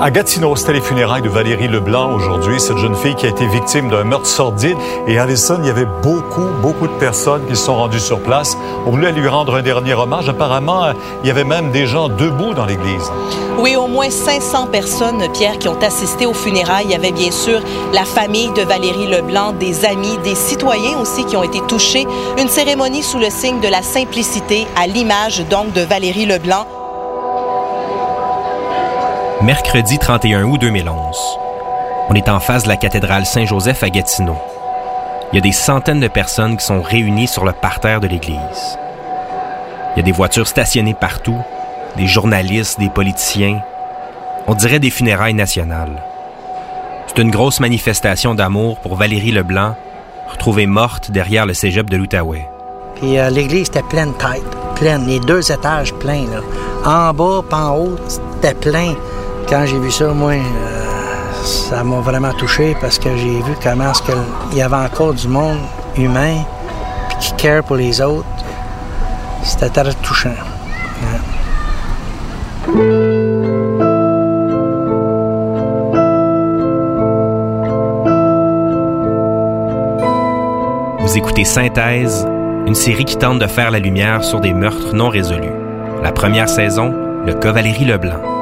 À Gatineau, c'était les funérailles de Valérie Leblanc aujourd'hui, cette jeune fille qui a été victime d'un meurtre sordide. Et Allison, il y avait beaucoup, beaucoup de personnes qui se sont rendues sur place. On voulait lui rendre un dernier hommage. Apparemment, il y avait même des gens debout dans l'église. Oui, au moins 500 personnes, Pierre, qui ont assisté aux funérailles. Il y avait bien sûr la famille de Valérie Leblanc, des amis, des citoyens aussi qui ont été touchés. Une cérémonie sous le signe de la simplicité, à l'image donc de Valérie Leblanc. Mercredi 31 août 2011. On est en face de la cathédrale Saint-Joseph à Gatineau. Il y a des centaines de personnes qui sont réunies sur le parterre de l'église. Il y a des voitures stationnées partout, des journalistes, des politiciens. On dirait des funérailles nationales. C'est une grosse manifestation d'amour pour Valérie Leblanc, retrouvée morte derrière le cégep de l'Outaouais. Puis euh, l'église était pleine tête, pleine, les deux étages pleins. Là. En bas, pas en haut, c'était plein. Quand j'ai vu ça, moi, euh, ça m'a vraiment touché parce que j'ai vu comment est-ce qu'il y avait encore du monde humain qui care pour les autres. C'était très touchant. Vous écoutez Synthèse, une série qui tente de faire la lumière sur des meurtres non résolus. La première saison, le cas Valérie Leblanc.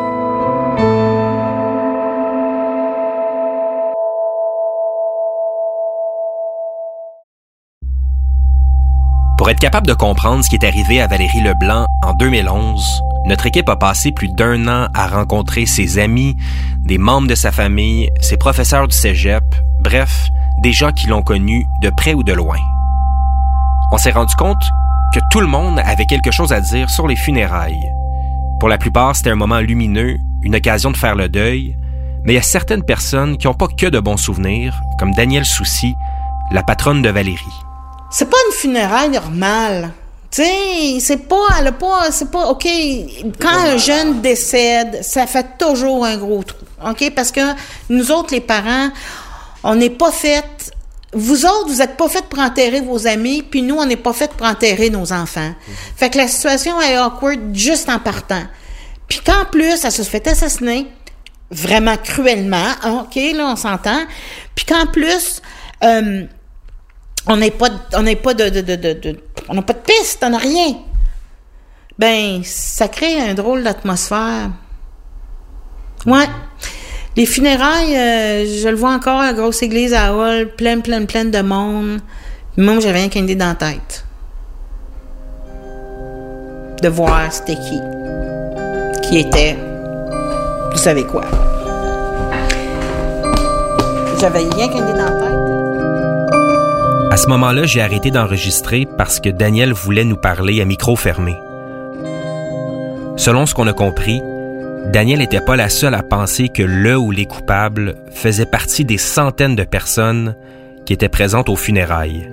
Pour être capable de comprendre ce qui est arrivé à Valérie Leblanc en 2011, notre équipe a passé plus d'un an à rencontrer ses amis, des membres de sa famille, ses professeurs du cégep, bref, des gens qui l'ont connue de près ou de loin. On s'est rendu compte que tout le monde avait quelque chose à dire sur les funérailles. Pour la plupart, c'était un moment lumineux, une occasion de faire le deuil, mais il y a certaines personnes qui n'ont pas que de bons souvenirs, comme Danielle Soucy, la patronne de Valérie. C'est pas une funéraille normale. Tu sais, c'est pas, elle a pas, c'est pas, OK, quand un jeune décède, ça fait toujours un gros trou. OK? Parce que nous autres, les parents, on n'est pas fait, vous autres, vous êtes pas fait pour enterrer vos amis, puis nous, on n'est pas fait pour enterrer nos enfants. Fait que la situation est awkward juste en partant. Puis qu'en plus, elle se fait assassiner, vraiment cruellement, OK, là, on s'entend. Puis qu'en plus, euh, on n'est pas, on de, de, de, on n'a pas de piste, on n'a rien. Ben, ça crée un drôle d'atmosphère. Ouais. Les funérailles, euh, je le vois encore, la grosse église à Hall, pleine, pleine, pleine de monde. Moi, j'avais rien qu'une idée dans la tête. De voir c'était qui. Qui était. Vous savez quoi? J'avais rien qu'une idée dans tête. À ce moment-là, j'ai arrêté d'enregistrer parce que Daniel voulait nous parler à micro fermé. Selon ce qu'on a compris, Daniel n'était pas la seule à penser que le ou les coupables faisaient partie des centaines de personnes qui étaient présentes aux funérailles.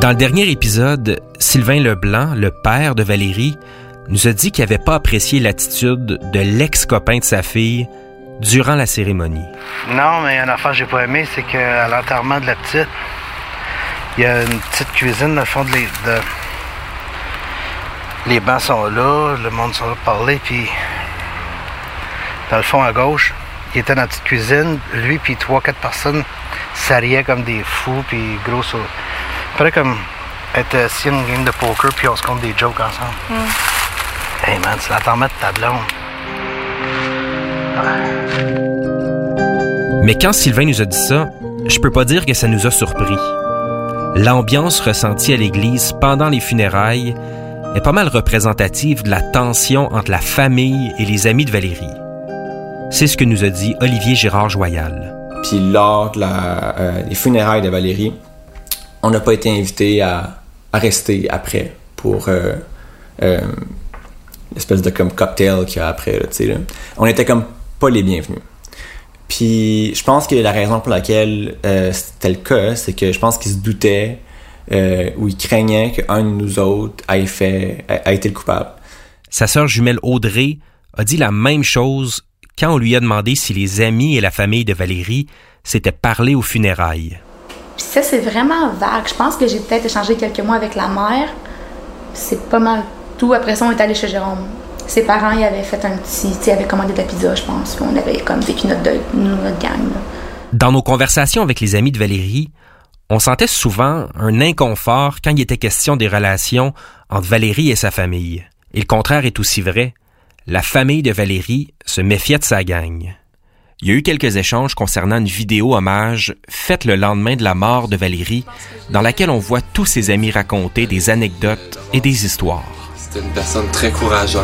Dans le dernier épisode, Sylvain Leblanc, le père de Valérie, nous a dit qu'il n'avait pas apprécié l'attitude de l'ex-copain de sa fille durant la cérémonie. Non, mais une affaire que j'ai pas aimé, c'est qu'à l'enterrement de la petite, il y a une petite cuisine dans le fond de les, de- les bancs sont là, le monde sont là pour parler, puis dans le fond à gauche, il était dans la petite cuisine, lui puis trois, quatre personnes s'arriaient comme des fous, puis gros sur... Après comme être assis à une game de poker, puis on se compte des jokes ensemble. Hey man, c'est l'enterrement de ta blonde. Mais quand Sylvain nous a dit ça, je peux pas dire que ça nous a surpris. L'ambiance ressentie à l'église pendant les funérailles est pas mal représentative de la tension entre la famille et les amis de Valérie. C'est ce que nous a dit Olivier Gérard Joyal. Puis lors de euh, funérailles de Valérie, on n'a pas été invité à, à, rester après pour euh, euh, l'espèce de comme cocktail qu'il y a après. Là, là. On était comme pas les bienvenus. Puis je pense que la raison pour laquelle euh, c'était le cas, c'est que je pense qu'ils se doutaient euh, ou ils craignaient qu'un de nous autres ait, fait, a, a été le coupable. Sa sœur jumelle Audrey a dit la même chose quand on lui a demandé si les amis et la famille de Valérie s'étaient parlé aux funérailles. Puis ça, c'est vraiment vague. Je pense que j'ai peut-être échangé quelques mots avec la mère. C'est pas mal tout. Après ça, on est allé chez Jérôme. Ses parents, ils avaient fait un petit... Avaient commandé de la pizza, je pense. On avait comme vécu notre deuil, gang. Dans nos conversations avec les amis de Valérie, on sentait souvent un inconfort quand il était question des relations entre Valérie et sa famille. Et le contraire est aussi vrai. La famille de Valérie se méfiait de sa gang. Il y a eu quelques échanges concernant une vidéo hommage faite le lendemain de la mort de Valérie, dans laquelle on voit tous ses amis raconter des anecdotes et des histoires. C'était une personne très courageuse.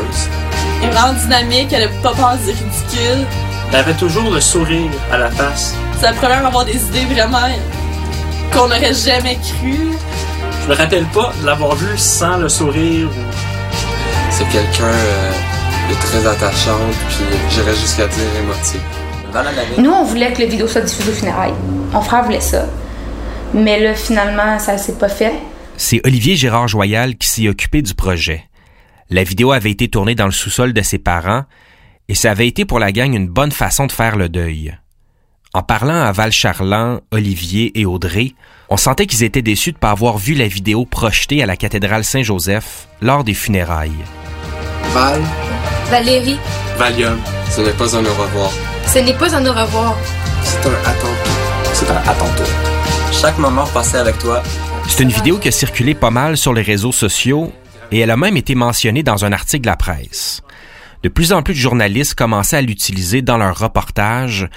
Elle est vraiment dynamique, elle a pas peur du ridicule. Elle avait toujours le sourire à la face. C'est la première à avoir des idées vraiment qu'on n'aurait jamais cru. Je me rappelle pas de l'avoir vu sans le sourire. C'est quelqu'un euh, de très attachante, puis j'irais jusqu'à dire émotif. Nous, on voulait que la vidéo soit diffusée au funérailles. Mon frère voulait ça. Mais là, finalement, ça s'est pas fait. C'est Olivier Gérard Joyal qui s'est occupé du projet. La vidéo avait été tournée dans le sous-sol de ses parents et ça avait été pour la gang une bonne façon de faire le deuil. En parlant à Val Charland, Olivier et Audrey, on sentait qu'ils étaient déçus de ne pas avoir vu la vidéo projetée à la cathédrale Saint-Joseph lors des funérailles. Val? Valérie. Valium. Ce n'est pas un au revoir. Ce n'est pas un au revoir. C'est un à C'est un à Chaque moment passé avec toi. C'est une vidéo qui a circulé pas mal sur les réseaux sociaux et elle a même été mentionnée dans un article de la presse. De plus en plus de journalistes commençaient à l'utiliser dans leurs reportages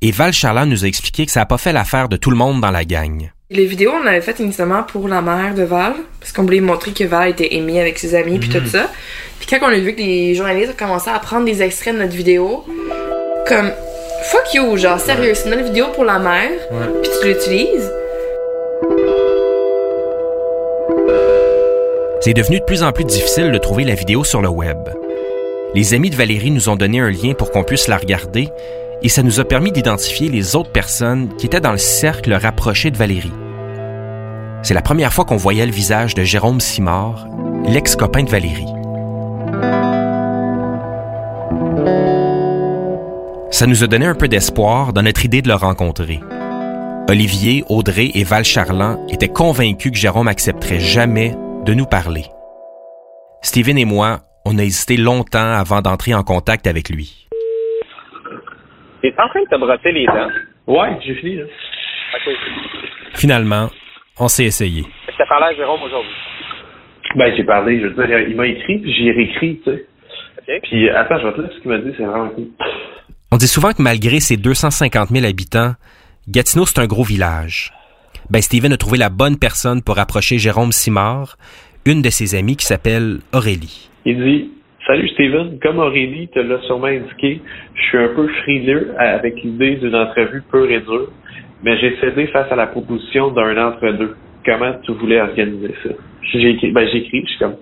et Val Charland nous a expliqué que ça n'a pas fait l'affaire de tout le monde dans la gang. Les vidéos, on l'avait faites initialement pour la mère de Val, parce qu'on voulait montrer que Val était aimée avec ses amis, puis Mhm. tout ça. Puis quand on a vu que les journalistes ont commencé à prendre des extraits de notre vidéo, comme fuck you, genre sérieux, c'est notre vidéo pour la mère, puis tu l'utilises. C'est devenu de plus en plus difficile de trouver la vidéo sur le web. Les amis de Valérie nous ont donné un lien pour qu'on puisse la regarder et ça nous a permis d'identifier les autres personnes qui étaient dans le cercle rapproché de Valérie. C'est la première fois qu'on voyait le visage de Jérôme Simard, l'ex-copain de Valérie. Ça nous a donné un peu d'espoir dans notre idée de le rencontrer. Olivier, Audrey et Val Charland étaient convaincus que Jérôme accepterait jamais de nous parler. Steven et moi, on a hésité longtemps avant d'entrer en contact avec lui. T'es en train de te brosser les dents? Ouais, j'ai fini, là. Ok. Finalement, on s'est essayé. Je t'ai parlé à Jérôme aujourd'hui? Ben, j'ai parlé, je veux dire, il m'a écrit, puis j'ai réécrit, tu sais. OK? Puis, attends, je vais te dire ce qu'il m'a dit, c'est vraiment cool. On dit souvent que malgré ses 250 000 habitants, Gatineau, c'est un gros village. Ben, Steven a trouvé la bonne personne pour approcher Jérôme Simard, une de ses amies qui s'appelle Aurélie. Il dit Salut Steven, comme Aurélie te l'a sûrement indiqué, je suis un peu frileux avec l'idée d'une entrevue pure et dure, mais j'ai cédé face à la proposition d'un entre-deux. Comment tu voulais organiser ça? J'ai écrit, ben j'ai écrit, je suis comme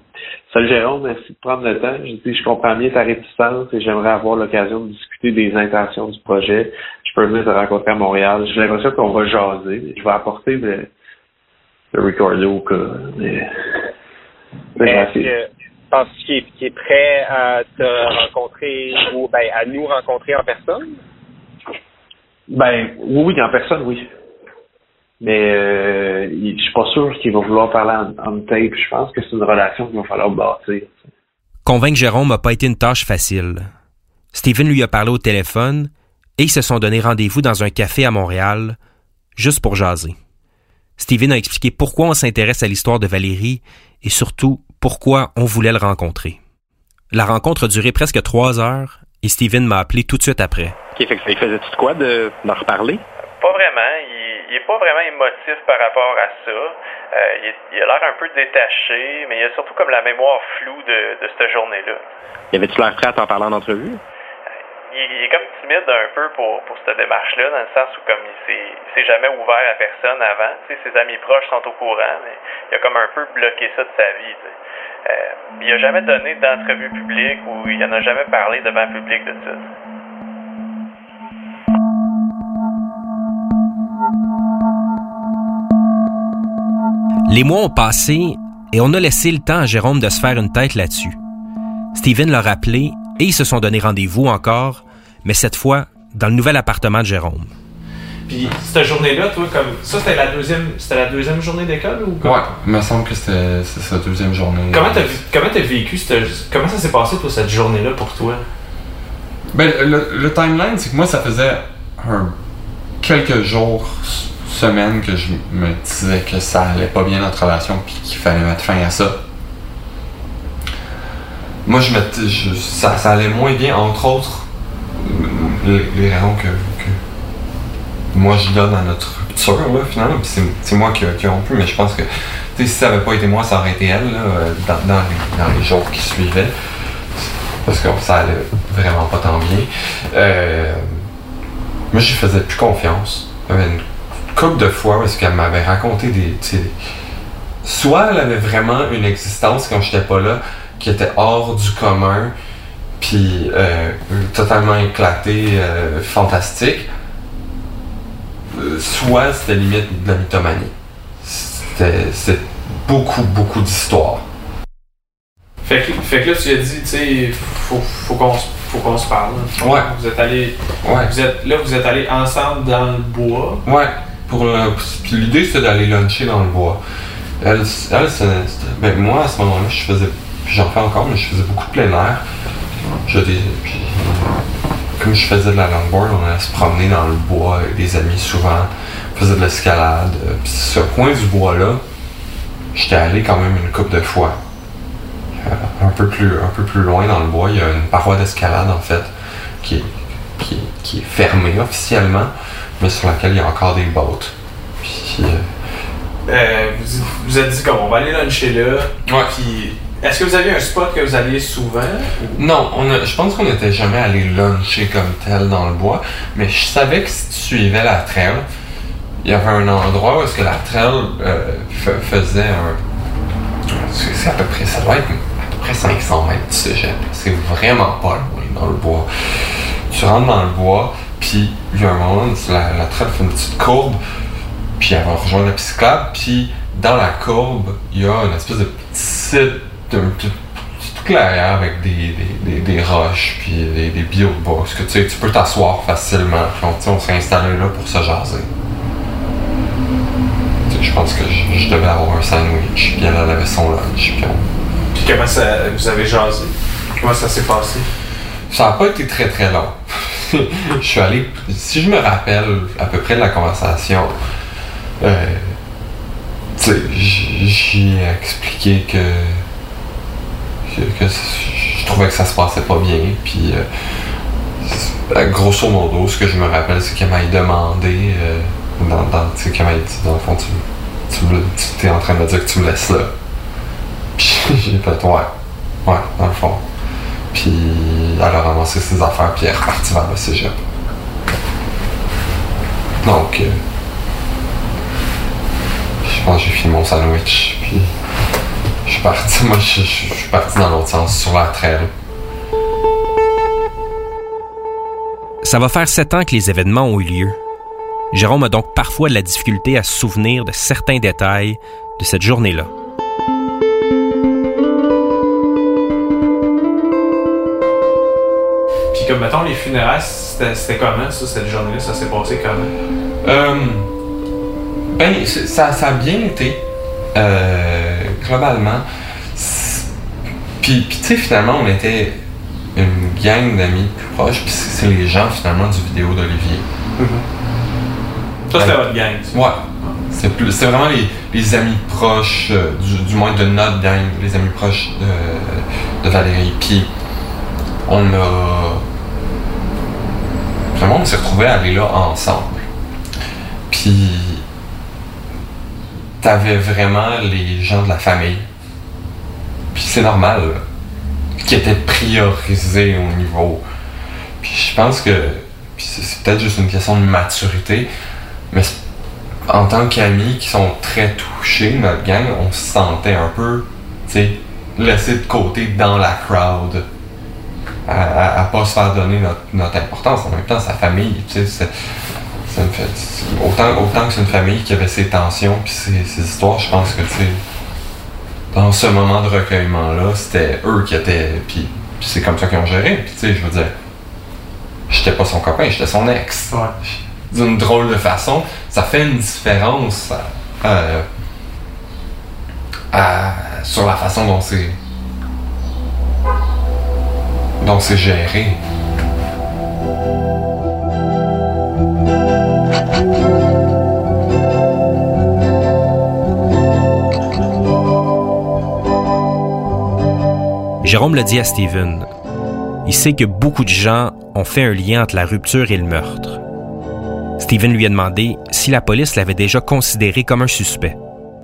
Salut Jérôme, merci de prendre le temps. Je dis je comprends bien ta réticence et j'aimerais avoir l'occasion de discuter des intentions du projet. Je peux venir te rencontrer à Montréal. J'ai l'impression qu'on va jaser. Je vais apporter le, le recorder au cas. Mais, mais Est-ce j'ai- que penses-tu qu'il est, qu'il est prêt à te rencontrer ou ben, à nous rencontrer en personne? Ben, oui, oui, en personne, oui. Mais euh, je suis pas sûr qu'il va vouloir parler en, en tape. Je pense que c'est une relation qu'il va falloir bâtir. Convaincre Jérôme n'a pas été une tâche facile. Steven lui a parlé au téléphone et ils se sont donné rendez-vous dans un café à Montréal, juste pour jaser. Steven a expliqué pourquoi on s'intéresse à l'histoire de Valérie et surtout pourquoi on voulait le rencontrer. La rencontre a duré presque trois heures et Steven m'a appelé tout de suite après. OK, fait que faisait tout quoi de, d'en reparler? Pas vraiment. Il, il est pas vraiment émotif par rapport à ça. Euh, il a l'air un peu détaché, mais il a surtout comme la mémoire floue de, de cette journée-là. Y avait-tu l'air prêt à t'en parler en entrevue? Il, est comme timide un peu pour, pour cette démarche-là, dans le sens où comme il s'est, jamais ouvert à personne avant. Ses amis proches sont au courant, mais il a comme un peu bloqué ça de sa vie. Euh, il a jamais donné d'entrevue publique ou il en a jamais parlé devant le public de ça. Les mois ont passé et on a laissé le temps à Jérôme de se faire une tête là-dessus. Steven l'a rappelé et ils se sont donné rendez-vous encore, mais cette fois dans le nouvel appartement de Jérôme. Puis cette journée-là, toi, comme ça, c'était la deuxième, c'était la deuxième journée d'école ou quoi? Ouais, il me semble que c'était sa deuxième journée. Comment t'as comment t'as vécu cette, comment ça s'est passé toi cette journée-là pour toi? Ben, le, le timeline, c'est que moi, ça faisait un- quelques jours, semaines que je me disais que ça allait pas bien notre relation puis qu'il fallait mettre fin à ça. Moi, je ça, ça allait moins bien, entre autres, les, raisons que, moi je donne à notre rupture, là, finalement. C'est, moi qui, qui ai rompu, mais je pense que si ça avait pas été moi, ça aurait été elle, là, dans, dans les, dans les jours qui suivaient parce que ça allait vraiment pas tant bien. Euh, moi, je faisais plus confiance. Il avait une couple de fois est-ce qu'elle m'avait raconté des, soit elle avait vraiment une existence quand j'étais pas là qui était hors du commun, puis euh, totalement éclatée, euh, fantastique. Soit c'était limite de la mythomanie. C'était beaucoup, beaucoup d'histoires. Fait que, fait que là tu as dit, tu sais, faut, faut qu'on se- faut qu'on se parle. là. Ouais. Vous êtes allés, Ouais. vous êtes là vous êtes allés ensemble dans le bois. Ouais, pour puis l'idée c'était d'aller luncher dans le bois. Elle, elle ben, moi à ce moment-là, je faisais, j'en fais encore, mais je faisais beaucoup de plein air. Je, puis, comme je faisais de la longboard, on allait se promener dans le bois avec des amis souvent, on faisait de l'escalade. euh, Puis ce coin du bois-là, j'étais allé quand même une couple de fois. Euh, un, peu plus, un peu plus loin dans le bois, il y a une paroi d'escalade en fait, qui est, qui, est- qui est fermée officiellement, mais sur laquelle il y a encore des bottes. Puis, euh, Euh, vous vous êtes dit comme on va aller luncher là. Puis est-ce que vous aviez un spot que vous alliez souvent? Non, je pense qu'on n'était jamais allé luncher comme tel dans le bois, mais je savais que si tu suivais la trail, il y avait un endroit où est-ce que la trail euh, fa- faisait un... C'est à peu près, ça doit être à peu près 500 mètres du cégep. C'est vraiment pas loin dans le bois. Tu rentres dans le bois, puis il y a un moment, la, la trail fait une petite courbe, puis elle va rejoindre la pisciclable, puis dans la courbe, il y a une espèce de petite, de petite, clairière avec des, des, des, des roches, puis des, des que tu sais, tu peux t'asseoir facilement. On, s'est installé là pour se jaser. Je pense que je, devais avoir un sandwich, puis elle, elle avait son lunch, puis on, Puis comment ça vous avez jasé? Comment ça s'est passé? Ça n'a pas été très très long. je suis allé, si je me rappelle à peu près de la conversation, euh, tu sais, j- j'y ai expliqué que, que, je trouvais que ça se passait pas bien. Puis, euh, grosso modo, ce que je me rappelle, c'est qu'elle m'a demandé, euh, dans, dans, tu sais, qu'elle m'a dit, dans le fond, tu, tu es en train de me dire que tu me laisses là. Puis j'ai fait, ouais, ouais, dans le fond. Puis elle a ramassé ses affaires, puis elle est repartie vers le cégep. Donc, euh, je pense que j'ai fini mon sandwich, puis je suis parti, moi je, je- je suis parti dans l'autre sens, sur la trail. Ça va faire sept ans que les événements ont eu lieu. Jérôme a donc parfois de la difficulté à se souvenir de certains détails de cette journée-là. Puis comme mettons les funérailles, c'était c'était comment ça, cette journée-là? Ça s'est passé comment? Euh, ben, ça, ça a bien été, euh, globalement. Puis, puis tu sais, finalement, on était une gang d'amis plus proches, puis c'est les gens, finalement, du vidéo d'Olivier. Ça, c'était votre gang. Ouais. C'est plus- c'est vraiment les, les amis proches, euh, du, du moins de notre gang, les amis proches de, de Valérie. Puis on a. Vraiment, on s'est retrouvés à aller là ensemble. Puis t'avais vraiment les gens de la famille. Puis c'est normal, qui étaient priorisés au niveau. Puis je pense que c'est peut-être juste une question de maturité, mais en tant qu'amis qui sont très touchés, notre gang, on se sentait un peu, tu sais, laissé de côté dans la crowd. À, à, pas se faire donner notre, notre importance. En même temps, sa famille, tu sais, ça me fait. Autant, autant que c'est une famille qui avait ses tensions puis ses, ses histoires, je pense que, tu sais, dans ce moment de recueillement-là, c'était eux qui étaient. Puis, puis c'est comme ça qu'ils ont géré. Puis, tu sais, je veux dire, j'étais pas son copain, j'étais son ex. D'une drôle de façon, ça fait une différence euh, à- sur la façon dont c'est. dont c'est géré. Jérôme l'a dit à Steven. Il sait que beaucoup de gens ont fait un lien entre la rupture et le meurtre. Steven lui a demandé si la police l'avait déjà considéré comme un suspect.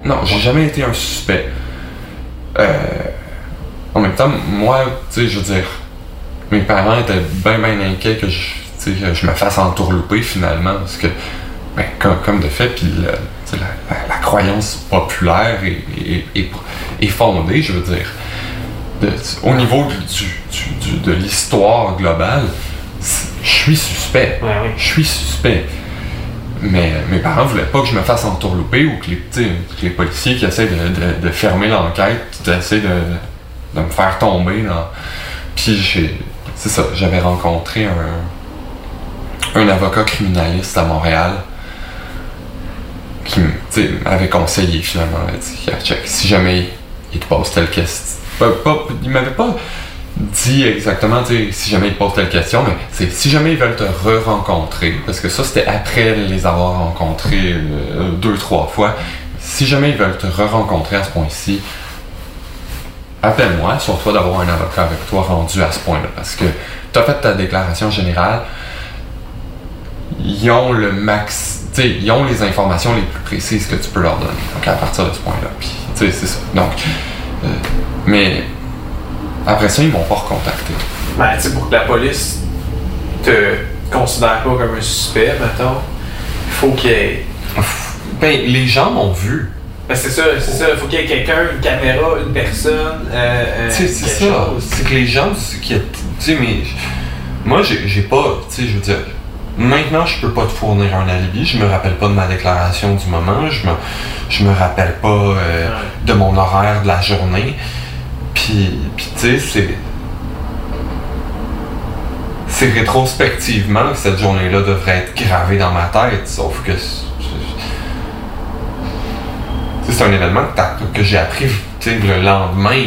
Non, j'ai jamais été un suspect. Euh, en même temps, moi, tu sais, je veux dire, mes parents étaient bien, bien inquiets que je, que je me fasse entourlouper finalement, parce que, ben, comme, comme de fait, puis la, croyance populaire est fondée, je veux dire. De- au niveau du, du- du- de l'histoire globale, je suis suspect. Je suis suspect. Mais mes parents voulaient pas que je me fasse entourlouper ou que les, que policiers qui essaient de, de- de fermer l'enquête essaient de, de me faire tomber. Dans... Puis c'est ça, j'avais rencontré un, un avocat criminaliste à Montréal qui m'avait conseillé finalement. Dit, check, si jamais il te pose telle question. Pas, il m'avait pas dit exactement, si jamais ils posent telle question, mais si jamais ils veulent te re-rencontrer, parce que ça c'était après les avoir rencontrés euh, deux, trois fois, si jamais ils veulent te re-rencontrer à ce point-ci, appelle-moi, sur-toi d'avoir un avocat avec toi rendu à ce point-là, parce que tu as fait ta déclaration générale, ils ont le max, ils ont les informations les plus précises que tu peux leur donner. Donc à partir de ce point-là, c'est ça. Donc, euh, mais après ça, ils m'ont pas recontacté. Ben, tu sais, pour que la police te considère pas comme un suspect, mettons, il faut qu'il y ait. Ben, les gens m'ont vu. Ben, c'est ça, c'est ça. Il faut qu'il y ait quelqu'un, une caméra, une personne. Euh, euh, Tu sais, c'est ça. C'est que les gens qui. Tu sais, mais. Moi, j'ai j'ai pas. Tu sais, je veux dire. Maintenant, je peux pas te fournir un alibi. Je me rappelle pas de ma déclaration du moment. Je me, je me rappelle pas euh, de mon horaire de la journée. Puis, puis tu sais, c'est. C'est rétrospectivement que cette journée-là devrait être gravée dans ma tête. Sauf que. c'est- un événement que, que j'ai appris le lendemain.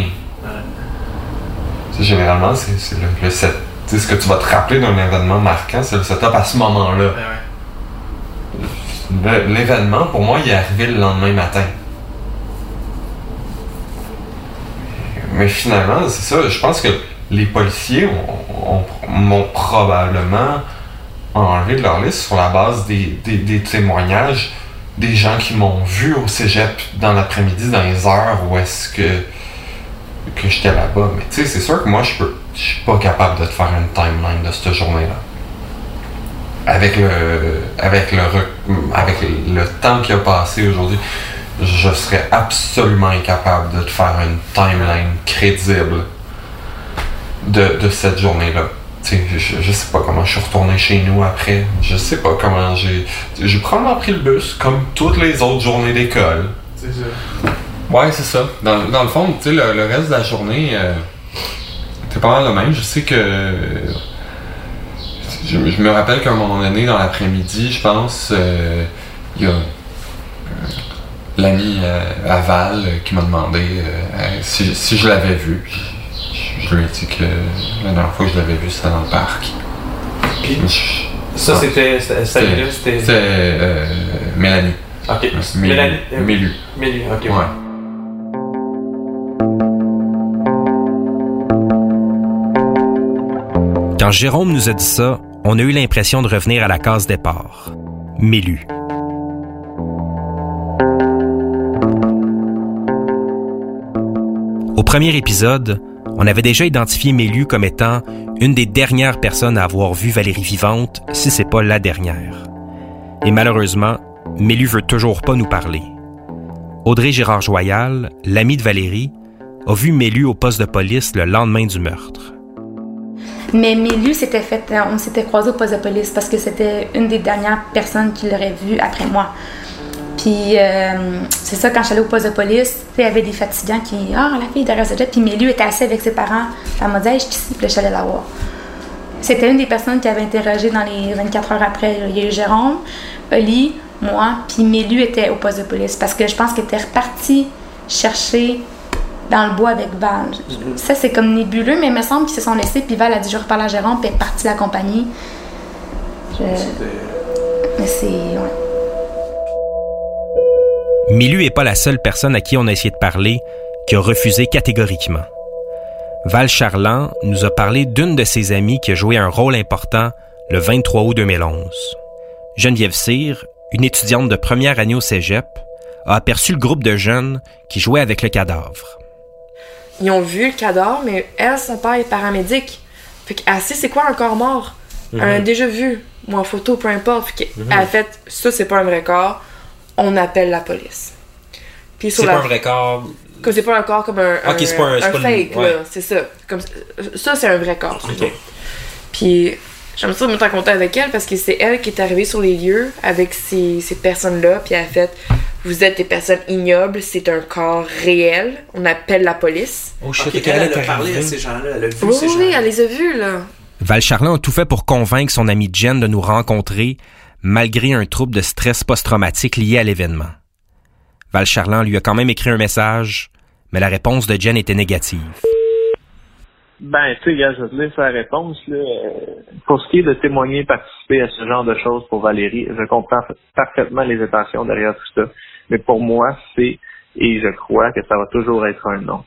Généralement, c'est le, le set- ce que tu vas te rappeler d'un événement marquant, c'est le setup à ce moment-là. L'événement, pour moi, il est arrivé le lendemain matin. Mais finalement, c'est ça, je pense que les policiers ont- ont- m'ont probablement enlevé de leur liste sur la base des, des- témoignages des gens qui m'ont vu au cégep dans l'après-midi, dans les heures où est-ce que, que j'étais là-bas. Mais tu sais, c'est sûr que moi, je suis pas capable de te faire une timeline de cette journée-là. Avec le, avec le, avec le temps qui a passé aujourd'hui, je serais absolument incapable de te faire une timeline crédible de, de cette journée-là. Je, je sais pas comment je suis retourné chez nous après. Je sais pas comment j'ai. J'ai probablement pris le bus comme toutes les autres journées d'école. C'est ça. Ouais, c'est ça. Dans, dans le fond, tu sais, le, le reste de la journée, euh, c'est pas mal le même. Je sais que. Je, je me rappelle qu'à un moment donné, dans l'après-midi, je pense, euh, il y a l'ami euh, Aval euh, qui m'a demandé euh, si, si je l'avais vu. Je, je lui ai dit que la dernière fois que je l'avais vu, c'était dans le parc. Puis, Je- ça, Ah. c'était. C'était. Euh, Mélanie. Ok. Mélu. Mélanie. Mélu. Mélu, ok. Ouais. Quand Jérôme nous a dit ça, on a eu l'impression de revenir à la case départ. Mélu. Premier épisode, on avait déjà identifié Mélu comme étant une des dernières personnes à avoir vu Valérie vivante, si c'est pas la dernière. Et malheureusement, Mélu veut toujours pas nous parler. Audrey Gérard Joyal, l'amie de Valérie, a vu Mélu au poste de police le lendemain du meurtre. Mais Mélu s'était fait, on s'était croisés au poste de police parce que c'était une des dernières personnes qui l'aurait vu après moi. Puis euh, c'est ça, quand je suis allée au poste de police, il y avait des fatigants qui, ah, la fille ce jet. Puis Mélu était assise avec ses parents. Elle m'a dit, hey, je suis ici, puis allée la voir. C'était une des personnes qui avait interrogé dans les 24 heures après. Il y a eu Jérôme, Oli, moi, puis Mélu était au poste de police parce que je pense qu'elle était repartie chercher dans le bois avec Val. Ça, c'est comme nébuleux, mais il me semble qu'ils se sont laissés, puis Val a dit je reparle à Jérôme, puis elle est partie l'accompagner. Je... Mais c'est. Ouais. Milu n'est pas la seule personne à qui on a essayé de parler qui a refusé catégoriquement. Val Charland nous a parlé d'une de ses amies qui a joué un rôle important le 23 août 2011. Geneviève Cyr, une étudiante de première année au cégep, a aperçu le groupe de jeunes qui jouaient avec le cadavre. Ils ont vu le cadavre, mais elle, son père est paramédic. Fait qu'elle sait c'est quoi un corps mort. Elle a Mhm. déjà vu, ou en photo, peu importe. Fait qu'elle Mhm. a fait, ça c'est pas un vrai corps, on appelle la police. Puis sur C'est la- pas un vrai corps. Comme c'est pas un corps comme un, pas un- c'est pas le- fake, ouais. là. C'est ça. Comme, ça, c'est un vrai corps. Puis j'aime ça de me raconter avec elle parce que c'est elle qui est arrivée sur les lieux avec ces, ces personnes-là. Puis elle a fait Vous êtes des personnes ignobles, c'est un corps réel, on appelle la police. Oh Ok, elle, elle a parlé à ces gens-là, elle a vu Oui, ces oui, gens-là. elle les a vus, là. Val Charland a tout fait pour convaincre son amie Jen de nous rencontrer, malgré un trouble de stress post-traumatique lié à l'événement. Val Charland lui a quand même écrit un message, mais la réponse de Jen était négative. Ben, tu sais, je te réponse. Là. Pour ce qui est de témoigner, participer à ce genre de choses pour Valérie, je comprends parfaitement les intentions derrière tout ça. Mais pour moi, c'est, et je crois que ça va toujours être un non.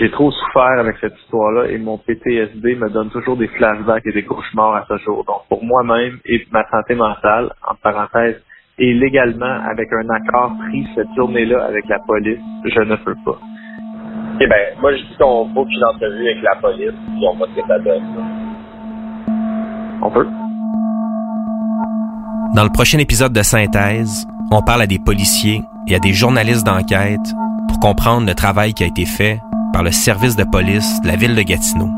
J'ai trop souffert avec cette histoire-là et mon PTSD me donne toujours des flashbacks et des cauchemars à ce jour. Donc, pour moi-même et ma santé mentale, en parenthèse, et légalement, avec un accord pris cette journée-là avec la police, je ne peux pas. Ok, ben, moi, je dis qu'on ait une entrevue avec la police, puis on voit ce que ça donne. On peut. Dans le prochain épisode de Synthèse, on parle à des policiers et à des journalistes d'enquête pour comprendre le travail qui a été fait par le service de police de la ville de Gatineau.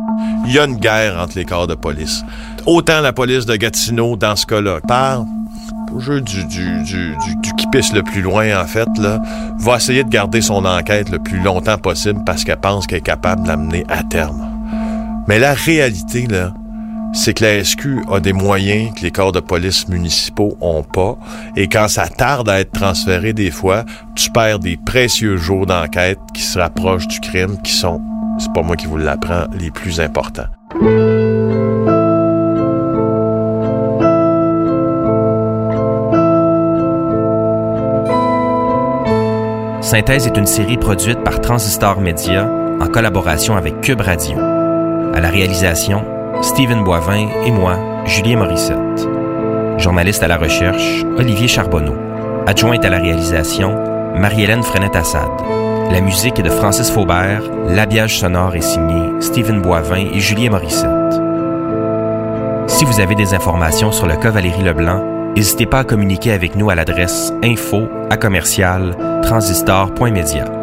Il y a une guerre entre les corps de police. Autant la police de Gatineau, dans ce cas-là, par au jeu du, du, du, du, qui pisse le plus loin, en fait, là, va essayer de garder son enquête le plus longtemps possible parce qu'elle pense qu'elle est capable de l'amener à terme. Mais la réalité, là, c'est que la SQ a des moyens que les corps de police municipaux ont pas. Et quand ça tarde à être transféré des fois, tu perds des précieux jours d'enquête qui se rapprochent du crime, qui sont, c'est pas moi qui vous l'apprends, les plus importants. Synthèse est une série produite par Transistor Media en collaboration avec Cube Radio. À la réalisation, Stephen Boivin et moi, Julien Morissette. Journaliste à la recherche, Olivier Charbonneau. Adjointe à la réalisation, Marie-Hélène Frenette-Assad. La musique est de Francis Faubert, l'habillage sonore est signé Stephen Boivin et Julien Morissette. Si vous avez des informations sur le cas Valérie Leblanc, n'hésitez pas à communiquer avec nous à l'adresse info à commercial transistor.media.